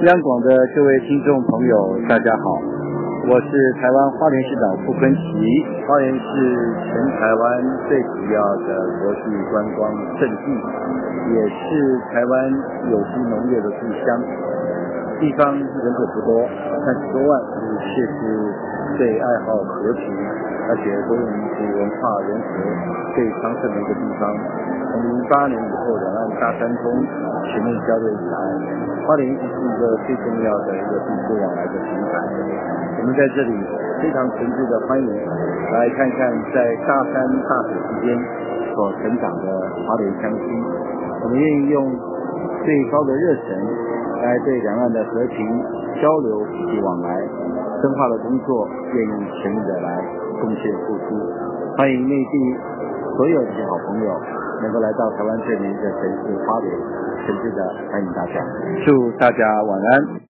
央广的各位听众朋友，大家好，我是台湾花莲市长傅昆奇。花莲是全台湾最主要的国际观光胜地，也是台湾有机农业的故乡。地方人口不多，三十多万，却是最爱好和平，而且多民族文化融合最昌盛的一个地方。八年以后，两岸大三通全面交流以来。花莲一直是一个最重要的一个地区往来的平台。我们在这里非常诚挚的欢迎来看看在大山大水之间。所成长的花莲乡亲。我们愿意用最高的热忱来对两岸的和平交流以及往来深化的工作，愿意全力的来贡献付出。欢迎内地所有的好朋友能够来到台湾最美的城市花莲。诚挚的欢迎大家，祝大家晚安。